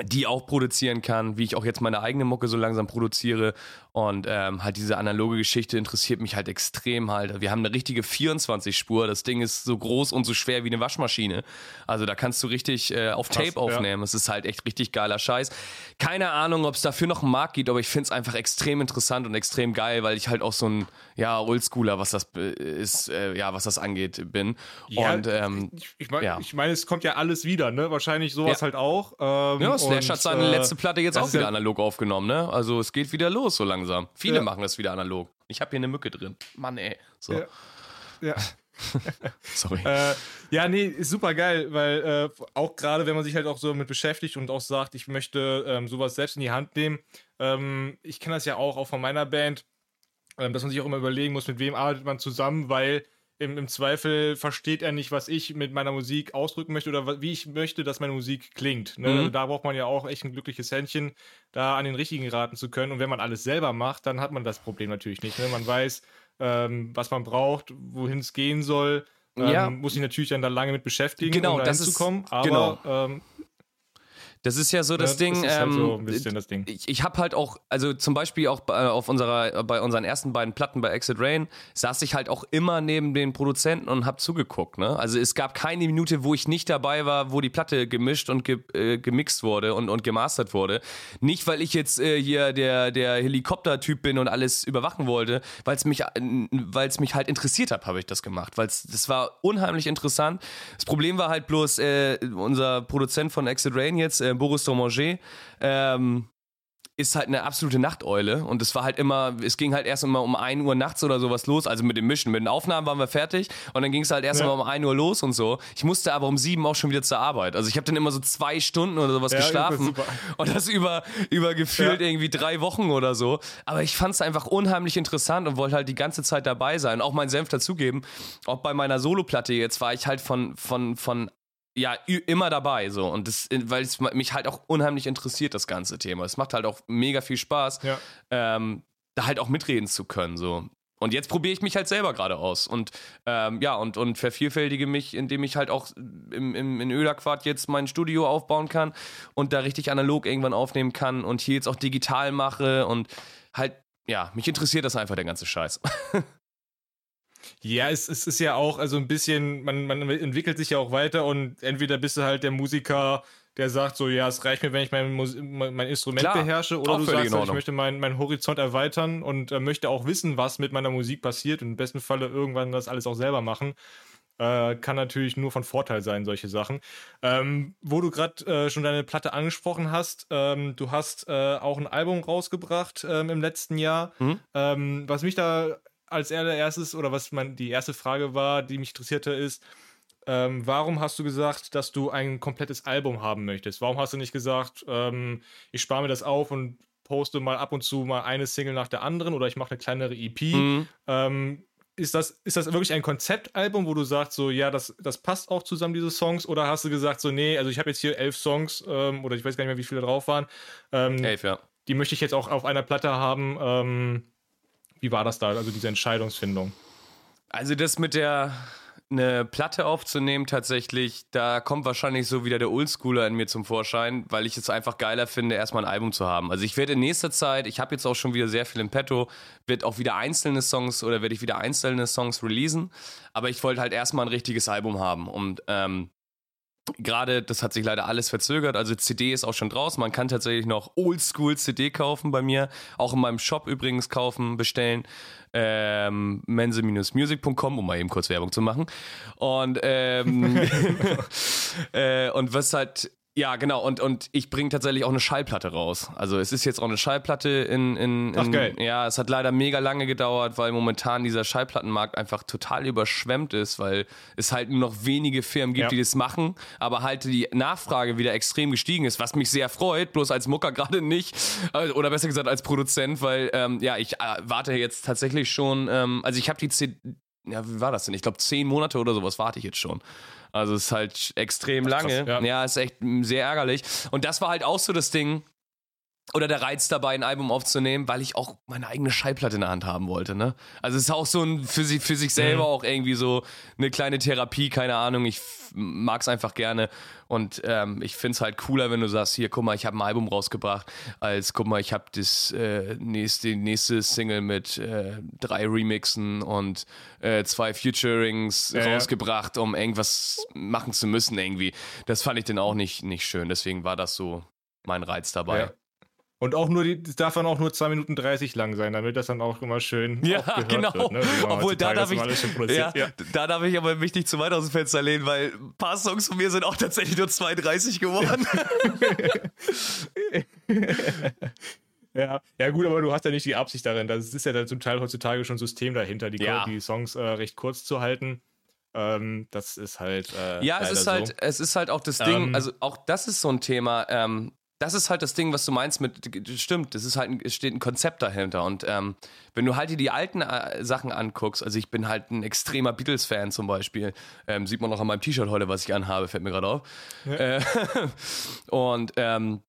Speaker 2: die auch produzieren kann, wie ich auch jetzt meine eigene Mucke so langsam produziere. Und ähm, halt diese analoge Geschichte interessiert mich halt extrem halt. Wir haben eine richtige 24-Spur. Das Ding ist so groß und so schwer wie eine Waschmaschine. Also da kannst du richtig äh, auf Tape Krass, aufnehmen. Es ja. ist halt echt richtig geiler Scheiß. Keine Ahnung, ob es dafür noch einen Markt gibt, aber ich finde es einfach extrem interessant und extrem geil, weil ich halt auch so ein ja Oldschooler, was das ist, äh, ja was das angeht, bin. Ja, und ähm,
Speaker 1: ich, ich meine, ja. ich mein, es kommt ja alles wieder, ne? Wahrscheinlich sowas ja. halt auch. Ähm,
Speaker 2: ja, Slash hat seine äh, letzte Platte jetzt auch wieder analog aufgenommen, ne? Also es geht wieder los so langsam langsam. Viele ja. machen das wieder analog. Ich habe hier eine Mücke drin. Mann, ey. So.
Speaker 1: Ja. ja.
Speaker 2: Sorry.
Speaker 1: Äh, ja, nee, ist super geil, weil äh, auch gerade, wenn man sich halt auch so damit beschäftigt und auch sagt, ich möchte ähm, sowas selbst in die Hand nehmen. Ähm, ich kenne das ja auch, auch von meiner Band, ähm, dass man sich auch immer überlegen muss, mit wem arbeitet man zusammen, weil im, im Zweifel versteht er nicht, was ich mit meiner Musik ausdrücken möchte oder wie ich möchte, dass meine Musik klingt. Ne? Mhm. Also da braucht man ja auch echt ein glückliches Händchen, da an den richtigen raten zu können. Und wenn man alles selber macht, dann hat man das Problem natürlich nicht. Ne? Man weiß, ähm, was man braucht, wohin es gehen soll. Ähm,
Speaker 2: Ja.
Speaker 1: Muss ich natürlich dann da lange mit beschäftigen,
Speaker 2: Genau,
Speaker 1: um da
Speaker 2: das ist-
Speaker 1: hinzukommen. Aber
Speaker 2: genau.
Speaker 1: ähm,
Speaker 2: Das ist ja so das
Speaker 1: ne,
Speaker 2: Ding.
Speaker 1: das ist halt
Speaker 2: ähm,
Speaker 1: so ein bisschen das Ding.
Speaker 2: ich, ich habe halt auch, also zum Beispiel auch bei, auf unserer, bei unseren ersten beiden Platten bei Exit Rain, saß ich halt auch immer neben den Produzenten und hab zugeguckt. Ne? Also es gab keine Minute, wo ich nicht dabei war, wo die Platte gemischt und ge, äh, gemixt wurde und, und gemastert wurde. Nicht, weil ich jetzt äh, hier der, der Helikopter-Typ bin und alles überwachen wollte, weil es mich, äh, weil's mich halt interessiert hat, habe ich das gemacht. Weil das war unheimlich interessant. Das Problem war halt bloß, äh, unser Produzent von Exit Rain jetzt, äh, Boris Domanger, ähm, ist halt eine absolute Nachteule und es war halt immer, es ging halt erst immer um 1 Uhr nachts oder sowas los, also mit dem Mischen, mit den Aufnahmen waren wir fertig und dann ging es halt erst
Speaker 1: Ja.
Speaker 2: mal um 1 Uhr los und so. Ich musste aber um 7 auch schon wieder zur Arbeit. Also ich habe dann immer so zwei Stunden oder sowas
Speaker 1: Ja,
Speaker 2: geschlafen und das über, über gefühlt
Speaker 1: Ja.
Speaker 2: irgendwie drei Wochen oder so. Aber ich fand es einfach unheimlich interessant und wollte halt die ganze Zeit dabei sein, auch meinen Senf dazugeben. Auch bei meiner Soloplatte jetzt war ich halt von, von, von ja, immer dabei so und das, weil es mich halt auch unheimlich interessiert, das ganze Thema. Es macht halt auch mega viel Spaß,
Speaker 1: Ja.
Speaker 2: ähm, da halt auch mitreden zu können so. Und jetzt probiere ich mich halt selber gerade aus und ähm, ja und, und vervielfältige mich, indem ich halt auch im, im, in Öderquart jetzt mein Studio aufbauen kann und da richtig analog irgendwann aufnehmen kann und hier jetzt auch digital mache und halt, ja, mich interessiert das einfach der ganze Scheiß.
Speaker 1: Ja, es, es ist ja auch, also ein bisschen, man, man entwickelt sich ja auch weiter und entweder bist du halt der Musiker, der sagt so, ja, es reicht mir, wenn ich mein, Mus mein Instrument
Speaker 2: Klar,
Speaker 1: beherrsche, oder du sagst, halt, ich möchte meinen mein Horizont erweitern und äh, möchte auch wissen, was mit meiner Musik passiert und im besten Falle irgendwann das alles auch selber machen. Äh, kann natürlich nur von Vorteil sein, solche Sachen. Ähm, wo du gerade äh, schon deine Platte angesprochen hast, ähm, du hast äh, auch ein Album rausgebracht ähm, im letzten Jahr.
Speaker 2: Mhm.
Speaker 1: Ähm, was mich da als allererstes oder was mein, die erste Frage war, die mich interessierte, ist, ähm, warum hast du gesagt, dass du ein komplettes Album haben möchtest? Warum hast du nicht gesagt, ähm, ich spare mir das auf und poste mal ab und zu mal eine Single nach der anderen oder ich mache eine kleinere EP?
Speaker 2: Mhm.
Speaker 1: Ähm, ist das, ist das wirklich ein Konzeptalbum, wo du sagst, so, ja, das, das passt auch zusammen, diese Songs? Oder hast du gesagt, so, nee, also ich habe jetzt hier elf Songs ähm, oder ich weiß gar nicht mehr, wie viele drauf waren. Ähm,
Speaker 2: Elf, ja.
Speaker 1: die möchte ich jetzt auch auf einer Platte haben. Wie war das da, also diese Entscheidungsfindung?
Speaker 2: Also das mit der eine Platte aufzunehmen tatsächlich, da kommt wahrscheinlich so wieder der Oldschooler in mir zum Vorschein, weil ich es einfach geiler finde, erstmal ein Album zu haben. Also ich werde in nächster Zeit, ich habe jetzt auch schon wieder sehr viel im Petto, wird auch wieder einzelne Songs oder werde ich wieder einzelne Songs releasen, aber ich wollte halt erstmal ein richtiges Album haben und ähm, Gerade, das hat sich leider alles verzögert. Also CD ist auch schon draußen. Man kann tatsächlich noch Oldschool CD kaufen bei mir. Auch in meinem Shop übrigens kaufen, bestellen. Ähm, mense-music.com, um mal eben kurz Werbung zu machen. Und, ähm, äh, und was halt, ja, genau, und, und ich bringe tatsächlich auch eine Schallplatte raus. Also es ist jetzt auch eine Schallplatte in, in, in
Speaker 1: Ach, geil.
Speaker 2: ja, es hat leider mega lange gedauert, weil momentan dieser Schallplattenmarkt einfach total überschwemmt ist, weil es halt nur noch wenige Firmen gibt,
Speaker 1: Ja.
Speaker 2: die das machen, aber halt die Nachfrage wieder extrem gestiegen ist, was mich sehr freut, bloß als Mucker gerade nicht, äh, oder besser gesagt als Produzent, weil ähm, ja, ich äh, warte jetzt tatsächlich schon, ähm, also ich habe die CD, ja, wie war das denn? Ich glaube, zehn Monate oder sowas warte ich jetzt schon. Also es ist halt extrem
Speaker 1: Ach, krass,
Speaker 2: lange.
Speaker 1: ja.
Speaker 2: ja, ist echt sehr ärgerlich. Und das war halt auch so das Ding, oder der Reiz dabei, ein Album aufzunehmen, weil ich auch meine eigene Schallplatte in der Hand haben wollte. Ne? Also es ist auch so ein für, sich, für sich selber
Speaker 1: Mhm.
Speaker 2: auch irgendwie so eine kleine Therapie, keine Ahnung. Ich mag es einfach gerne und ähm, ich finde es halt cooler, wenn du sagst, hier, guck mal, ich habe ein Album rausgebracht, als guck mal, ich habe das äh, nächste, die nächste Single mit äh, drei Remixen und äh, zwei Futurings
Speaker 1: ja.
Speaker 2: rausgebracht, um irgendwas machen zu müssen irgendwie. Das fand ich dann auch nicht, nicht schön. Deswegen war das so mein Reiz dabei.
Speaker 1: Ja. Und auch nur, die, das darf dann auch nur 2 Minuten 30 lang sein, damit das dann auch immer schön
Speaker 2: Ja, genau.
Speaker 1: wird. Ne?
Speaker 2: Obwohl, da darf, ich, ja.
Speaker 1: Ja.
Speaker 2: da darf ich aber mich nicht zu weit aus dem Fenster lehnen, weil ein paar Songs von mir sind auch tatsächlich nur 2,30 geworden.
Speaker 1: Ja. ja, gut, aber du hast ja nicht die Absicht darin. Das ist ja dann zum Teil heutzutage schon System dahinter, die,
Speaker 2: Ja.
Speaker 1: die Songs äh, recht kurz zu halten. Ähm, das ist halt. Äh,
Speaker 2: ja, es ist
Speaker 1: so.
Speaker 2: halt, es ist halt auch das Ding,
Speaker 1: Ähm.
Speaker 2: also auch das ist so ein Thema, ähm, das ist halt das Ding, was du meinst mit, stimmt, das ist halt, ein, es steht ein Konzept dahinter und ähm, wenn du halt dir die alten äh, Sachen anguckst, also ich bin halt ein extremer Beatles-Fan zum Beispiel, ähm, sieht man auch an meinem T-Shirt heute, was ich anhabe, fällt mir gerade auf. Äh, und ähm,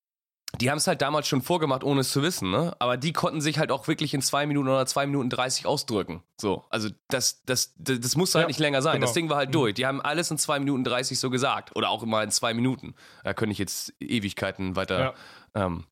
Speaker 2: die haben es halt damals schon vorgemacht, ohne es zu wissen, ne? Aber die konnten sich halt auch wirklich in zwei Minuten oder zwei Minuten 30 ausdrücken. So, also das, das, das, das muss halt
Speaker 1: Ja,
Speaker 2: nicht länger sein.
Speaker 1: genau.
Speaker 2: Das Ding war halt durch. Die haben alles in zwei Minuten 30 so gesagt. Oder auch immer in zwei Minuten. Da könnte ich jetzt Ewigkeiten weiter ähm,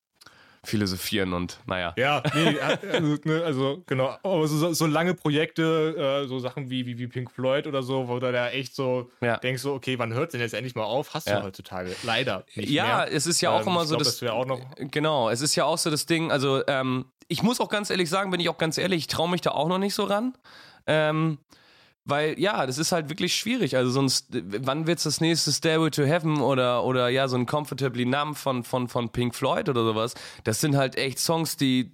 Speaker 2: philosophieren und naja.
Speaker 1: Ja, nee, also, ne, also genau. Aber so, so lange Projekte, äh, so Sachen wie, wie, wie Pink Floyd oder so, wo du da echt so
Speaker 2: Ja.
Speaker 1: denkst, so, okay, wann hört denn jetzt endlich mal auf? Hast
Speaker 2: Ja.
Speaker 1: du heutzutage leider nicht
Speaker 2: Ja,
Speaker 1: mehr.
Speaker 2: es ist ja auch
Speaker 1: Ähm,
Speaker 2: immer so,
Speaker 1: glaub,
Speaker 2: dass
Speaker 1: das wäre auch noch.
Speaker 2: Genau, es ist ja auch so das Ding, also ähm, ich muss auch ganz ehrlich sagen, bin ich auch ganz ehrlich, ich traue mich da auch noch nicht so ran. Ähm, weil, ja, das ist halt wirklich schwierig. Also sonst, wann wird's das nächste Stairway to Heaven oder, oder ja, so ein Comfortably Numb von, von, von Pink Floyd oder sowas. Das sind halt echt Songs, die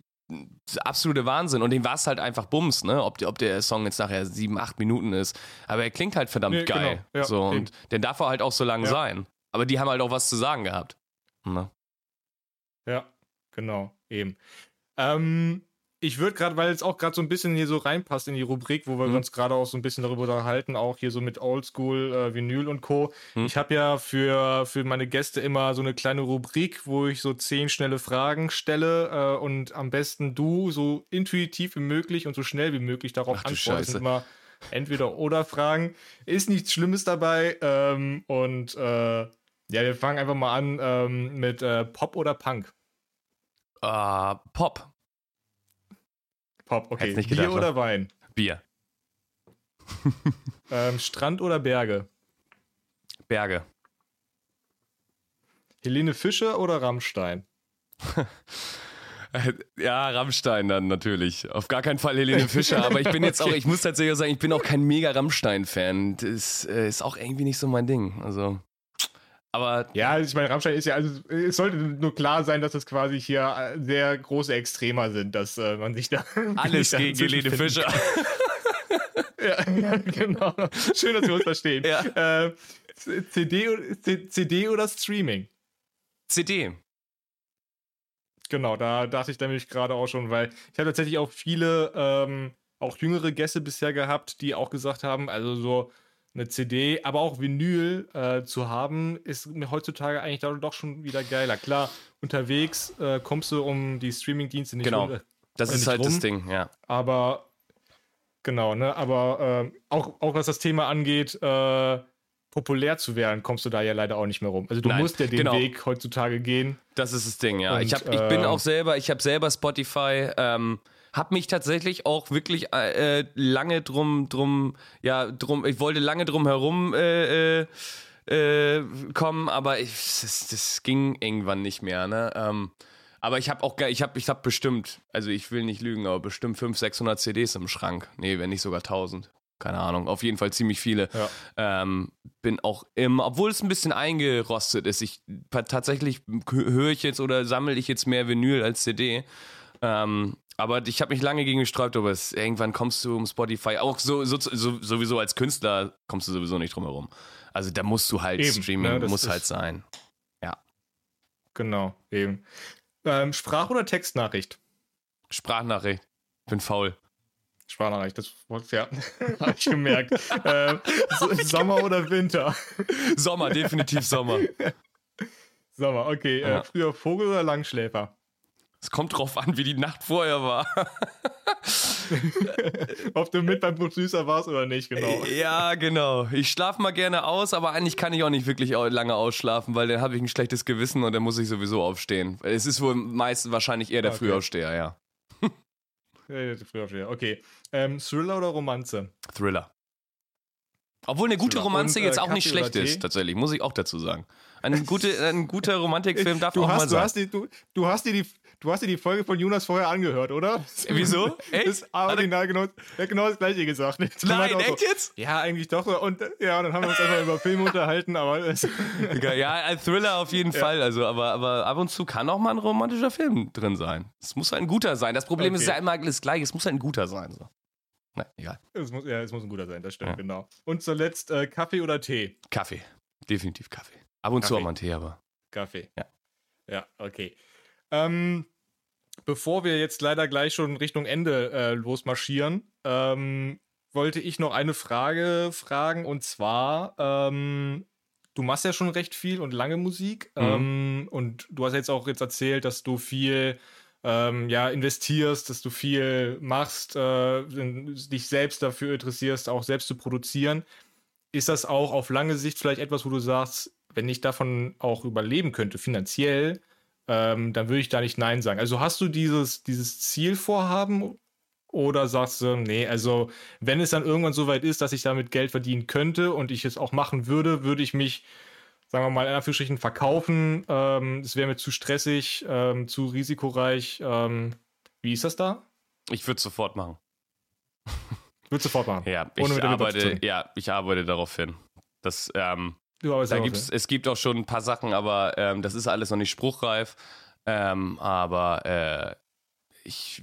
Speaker 2: absolute Wahnsinn. Und dem war es halt einfach Bums, ne? Ob, ob der Song jetzt nachher sieben, acht Minuten ist. Aber er klingt halt verdammt
Speaker 1: Nee, genau.
Speaker 2: geil.
Speaker 1: Ja,
Speaker 2: so,
Speaker 1: eben.
Speaker 2: und der darf er halt auch so lang
Speaker 1: Ja.
Speaker 2: sein. Aber die haben halt auch was zu sagen gehabt. Ne?
Speaker 1: Ja, genau, eben. Ähm, ich würde gerade, weil es auch gerade so ein bisschen hier so reinpasst in die Rubrik, wo wir
Speaker 2: Mhm.
Speaker 1: uns gerade auch so ein bisschen darüber unterhalten, auch hier so mit Oldschool, äh, Vinyl und Co.
Speaker 2: Mhm.
Speaker 1: Ich habe ja für, für meine Gäste immer so eine kleine Rubrik, wo ich so zehn schnelle Fragen stelle äh, und am besten du so intuitiv wie möglich und so schnell wie möglich darauf antwortest. Immer entweder oder Fragen. Ist nichts Schlimmes dabei ähm, und äh, ja, wir fangen einfach mal an ähm, mit äh, Pop oder Punk.
Speaker 2: Ah, Pop.
Speaker 1: Pop, okay. Bier
Speaker 2: gedacht, ne?
Speaker 1: oder Wein?
Speaker 2: Bier.
Speaker 1: Ähm, Strand oder Berge?
Speaker 2: Berge.
Speaker 1: Helene Fischer oder Rammstein?
Speaker 2: Ja, Rammstein dann natürlich. Auf gar keinen Fall Helene Fischer, aber ich bin jetzt auch, ich muss tatsächlich sagen, ich bin auch kein mega Rammstein-Fan. Das äh, ist auch irgendwie nicht so mein Ding. Also. Aber
Speaker 1: Ja, ich meine, Rammstein ist ja, also es sollte nur klar sein, dass das quasi hier äh, sehr große Extremer sind, dass äh, man sich da
Speaker 2: alles
Speaker 1: da
Speaker 2: gegen Helene Fischer.
Speaker 1: Ja, ja, genau. Schön, dass wir uns verstehen.
Speaker 2: Ja.
Speaker 1: Äh, CD, CD oder Streaming?
Speaker 2: CD.
Speaker 1: Genau, da dachte ich nämlich gerade auch schon, weil ich habe tatsächlich auch viele, ähm, auch jüngere Gäste bisher gehabt, die auch gesagt haben, also so eine CD, aber auch Vinyl äh, zu haben, ist mir heutzutage eigentlich doch schon wieder geiler. Klar, unterwegs äh, kommst du um die Streaming-Dienste nicht
Speaker 2: Genau.
Speaker 1: rum,
Speaker 2: Das
Speaker 1: Äh,
Speaker 2: ist halt das
Speaker 1: rum.
Speaker 2: Ding, ja.
Speaker 1: aber genau, ne, aber ähm, auch, auch was das Thema angeht, äh, populär zu werden, kommst du da ja leider auch nicht mehr rum. Also du
Speaker 2: Nein,
Speaker 1: musst ja den
Speaker 2: genau.
Speaker 1: Weg heutzutage gehen.
Speaker 2: Das ist das Ding, ja.
Speaker 1: Und,
Speaker 2: ich, hab, ich bin
Speaker 1: ähm,
Speaker 2: auch selber, ich habe selber Spotify, ähm, hab mich tatsächlich auch wirklich äh, äh, lange drum, drum, ja, drum, ich wollte lange drum herum äh, äh, äh, kommen, aber ich, das, das ging irgendwann nicht mehr, ne? Ähm, aber ich habe auch, ich habe, ich habe bestimmt, also ich will nicht lügen, aber bestimmt 500, 600 CDs im Schrank. Nee, wenn nicht sogar 1000. Keine Ahnung, auf jeden Fall ziemlich viele.
Speaker 1: Ja.
Speaker 2: Ähm, bin auch im, obwohl es ein bisschen eingerostet ist, ich tatsächlich höre ich jetzt oder sammle ich jetzt mehr Vinyl als CD. Ähm, aber ich habe mich lange gegen gesträubt, aber es, irgendwann kommst du um Spotify, auch so, so, so sowieso als Künstler kommst du sowieso nicht drum herum. Also da musst du halt
Speaker 1: Eben,
Speaker 2: Streaming,
Speaker 1: ne,
Speaker 2: muss halt sein.
Speaker 1: Genau, eben. Ähm, Sprach- oder Textnachricht?
Speaker 2: Sprachnachricht, bin faul.
Speaker 1: Sprachnachricht, das wollte ja, habe ich gemerkt. ähm, so, Sommer oder Winter?
Speaker 2: Sommer, definitiv Sommer.
Speaker 1: Sommer, okay.
Speaker 2: Ja.
Speaker 1: Äh, früher Vogel oder Langschläfer?
Speaker 2: Es kommt drauf an, wie die Nacht vorher war.
Speaker 1: Ob du mit beim Producer warst oder nicht, genau.
Speaker 2: Ja, genau. Ich schlafe mal gerne aus, aber eigentlich kann ich auch nicht wirklich lange ausschlafen, weil dann habe ich ein schlechtes Gewissen und dann muss ich sowieso aufstehen. Es ist wohl meist wahrscheinlich eher der
Speaker 1: Okay.
Speaker 2: Frühaufsteher, ja.
Speaker 1: Äh, Frühaufsteher, Okay. Ähm, Thriller oder Romanze?
Speaker 2: Thriller. Obwohl eine gute
Speaker 1: Thriller.
Speaker 2: Romanze
Speaker 1: Und,
Speaker 2: jetzt
Speaker 1: äh,
Speaker 2: auch nicht
Speaker 1: Kaffee oder
Speaker 2: schlecht ist, tatsächlich, muss ich auch dazu sagen. Ein, gute, ein guter Romantikfilm darf
Speaker 1: du
Speaker 2: auch
Speaker 1: hast,
Speaker 2: mal
Speaker 1: du
Speaker 2: sein.
Speaker 1: hast, die, du, du, hast dir die, du hast dir die Folge von Jonas vorher angehört, oder?
Speaker 2: Wieso? Echt?
Speaker 1: Das ist original genau, er hat genau das gleiche gesagt. Er
Speaker 2: Nein, echt jetzt?
Speaker 1: Ja, eigentlich doch. so. Und äh, ja, dann haben wir uns einfach über Filme unterhalten, aber
Speaker 2: Ja, ein Thriller auf jeden Fall, also, aber, aber ab und zu kann auch mal ein romantischer Film drin sein. Es muss ein guter sein. Das Problem ist
Speaker 1: Okay.
Speaker 2: ja immer das Gleiche, es muss ein guter sein. So. Na, egal.
Speaker 1: es, muss, ja, es muss ein guter sein, das stimmt,
Speaker 2: Ja.
Speaker 1: genau. Und zuletzt äh, Kaffee oder Tee?
Speaker 2: Kaffee. Definitiv Kaffee. Ab und zu
Speaker 1: Kaffee.
Speaker 2: auch mal einen Tee, aber.
Speaker 1: Kaffee.
Speaker 2: Ja.
Speaker 1: Ja, okay. Ähm, bevor wir jetzt leider gleich schon Richtung Ende äh, losmarschieren, ähm, wollte ich noch eine Frage fragen und zwar, ähm, du machst ja schon recht viel und lange Musik.
Speaker 2: Mhm.
Speaker 1: Ähm, und du hast jetzt auch jetzt erzählt, dass du viel ähm, ja, investierst, dass du viel machst, äh, dich selbst dafür interessierst, auch selbst zu produzieren. Ist das auch auf lange Sicht vielleicht etwas, wo du sagst, wenn ich davon auch überleben könnte, finanziell, ähm, dann würde ich da nicht Nein sagen. Also hast du dieses, dieses Zielvorhaben oder sagst du, nee, also wenn es dann irgendwann so weit ist, dass ich damit Geld verdienen könnte und ich es auch machen würde, würde ich mich, sagen wir mal, in Anführungsstrichen verkaufen. Ähm, es wäre mir zu stressig, ähm, zu risikoreich. Ähm, wie ist das da?
Speaker 2: Ich würde es sofort machen.
Speaker 1: Würde sofort machen.
Speaker 2: Ja, ich arbeite, ja, ich arbeite darauf hin. Das, ähm, da gibt's, es gibt auch schon ein paar Sachen, aber ähm, das ist alles noch nicht spruchreif. Ähm, aber äh, ich,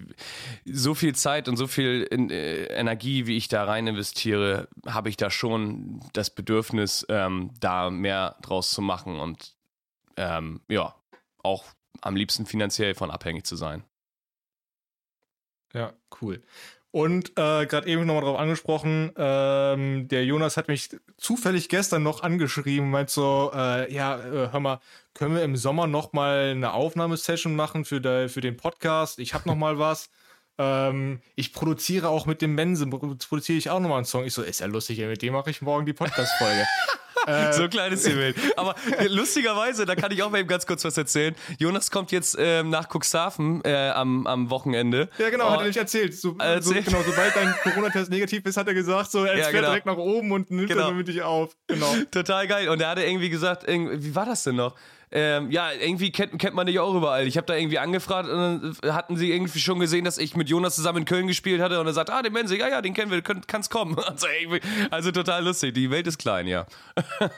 Speaker 2: so viel Zeit und so viel in, äh, Energie, wie ich da rein investiere, habe ich da schon das Bedürfnis, ähm, da mehr draus zu machen und ähm, ja, auch am liebsten finanziell von abhängig zu sein.
Speaker 1: Ja, cool. Und äh, gerade eben nochmal drauf angesprochen, ähm, der Jonas hat mich zufällig gestern noch angeschrieben, meint so, äh, ja, äh, hör mal, können wir im Sommer nochmal eine Aufnahmesession machen für, de, für den Podcast? Ich habe nochmal was. Ähm, ich produziere auch mit dem Mensen, produziere ich auch nochmal einen Song. Ich so, ist ja lustig, mit dem mache ich morgen die Podcast-Folge.
Speaker 2: Äh, so klein ist die Welt. Aber lustigerweise, da kann ich auch mal eben ganz kurz was erzählen. Jonas kommt jetzt ähm, nach Cuxhaven äh, am, am Wochenende.
Speaker 1: Ja, genau, oh, hat er nicht erzählt. So, erzählt. So, genau, sobald dein Corona-Test negativ ist, hat er gesagt, so, er ja, fährt genau. direkt nach oben und nimmt genau. dann mit dich auf. Genau.
Speaker 2: Total geil. Und er hatte irgendwie gesagt, wie war das denn noch? Ähm, ja, irgendwie kennt, kennt man dich auch überall. Ich habe da irgendwie angefragt und dann hatten sie irgendwie schon gesehen, dass ich mit Jonas zusammen in Köln gespielt hatte und er sagt, ah, den Menzi, ja, ja, den kennen wir, könnt, kannst kommen. Also, also total lustig. Die Welt ist klein, ja.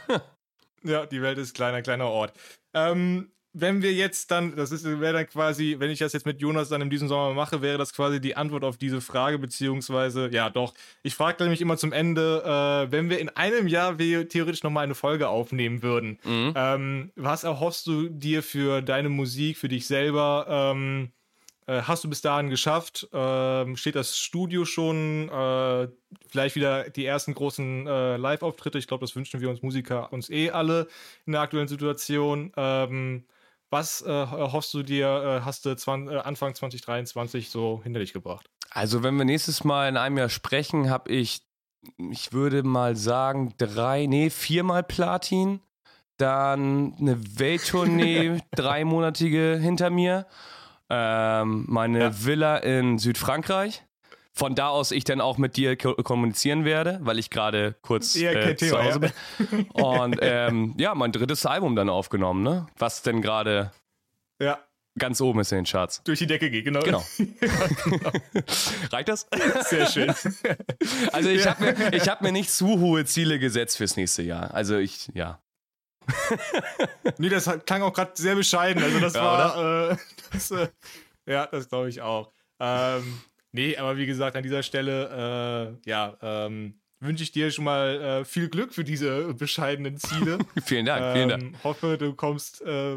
Speaker 1: ja, die Welt ist kleiner, kleiner Ort. Ähm, wenn wir jetzt dann, das wäre dann quasi, wenn ich das jetzt mit Jonas dann in diesem Sommer mache, wäre das quasi die Antwort auf diese Frage, beziehungsweise, ja doch, ich frage nämlich immer zum Ende, äh, wenn wir in einem Jahr wir theoretisch nochmal eine Folge aufnehmen würden, mhm. ähm, was erhoffst du dir für deine Musik, für dich selber? Ähm, äh, hast du bis dahin geschafft? Ähm, steht das Studio schon? Äh, vielleicht wieder die ersten großen äh, Live-Auftritte? Ich glaube, das wünschen wir uns Musiker uns eh alle in der aktuellen Situation. Ähm, was äh, hoffst du dir, äh, hast du 20, äh, Anfang 2023 so hinter dich gebracht?
Speaker 2: Also, wenn wir nächstes Mal in einem Jahr sprechen, habe ich, ich würde mal sagen, drei, nee, viermal Platin, dann eine Welttournee, dreimonatige hinter mir, ähm, meine ja. Villa in Südfrankreich von da aus ich dann auch mit dir kommunizieren werde, weil ich gerade kurz ja, äh, zu Hause bin. Und ähm, ja, mein drittes Album dann aufgenommen, ne? Was denn gerade
Speaker 1: ja.
Speaker 2: ganz oben ist in den Charts.
Speaker 1: Durch die Decke geht, genau.
Speaker 2: Genau. genau. Reicht das?
Speaker 1: Sehr schön.
Speaker 2: Also ich ja. habe mir, hab mir nicht zu hohe Ziele gesetzt fürs nächste Jahr. Also ich, ja.
Speaker 1: nee, das klang auch gerade sehr bescheiden. Also das ja, war, äh, das, äh, ja, das glaube ich auch. Ähm, Nee, aber wie gesagt, an dieser Stelle, äh, ja, ähm, wünsche ich dir schon mal äh, viel Glück für diese bescheidenen Ziele.
Speaker 2: vielen Dank, ähm, vielen Dank.
Speaker 1: Hoffe, du kommst äh,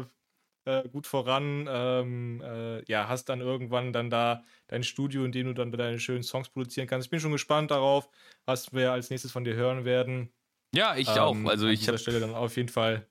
Speaker 1: äh, gut voran. Ähm, äh, ja, hast dann irgendwann dann da dein Studio, in dem du dann deine schönen Songs produzieren kannst. Ich bin schon gespannt darauf, was wir als nächstes von dir hören werden.
Speaker 2: Ja, ich auch. Ähm, also ich
Speaker 1: an dieser Stelle dann auf jeden Fall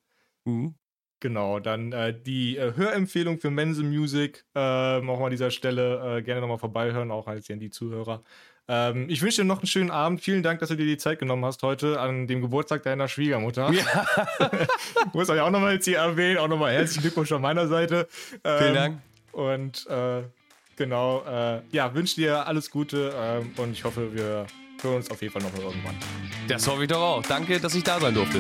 Speaker 1: mhm. Genau, dann äh, die äh, Hörempfehlung für Mense Music. Äh, auch mal an dieser Stelle äh, gerne nochmal vorbeihören, auch als an die Zuhörer. Ähm, ich wünsche dir noch einen schönen Abend. Vielen Dank, dass du dir die Zeit genommen hast heute an dem Geburtstag deiner Schwiegermutter. Ja. Muss euch auch nochmal jetzt hier erwähnen. Auch nochmal herzlichen Glückwunsch von meiner Seite.
Speaker 2: Ähm, Vielen Dank.
Speaker 1: Und äh, genau, äh, ja, wünsche dir alles Gute ähm, und ich hoffe, wir hören uns auf jeden Fall noch irgendwann.
Speaker 2: Das hoffe ich doch auch. Danke, dass ich da sein durfte.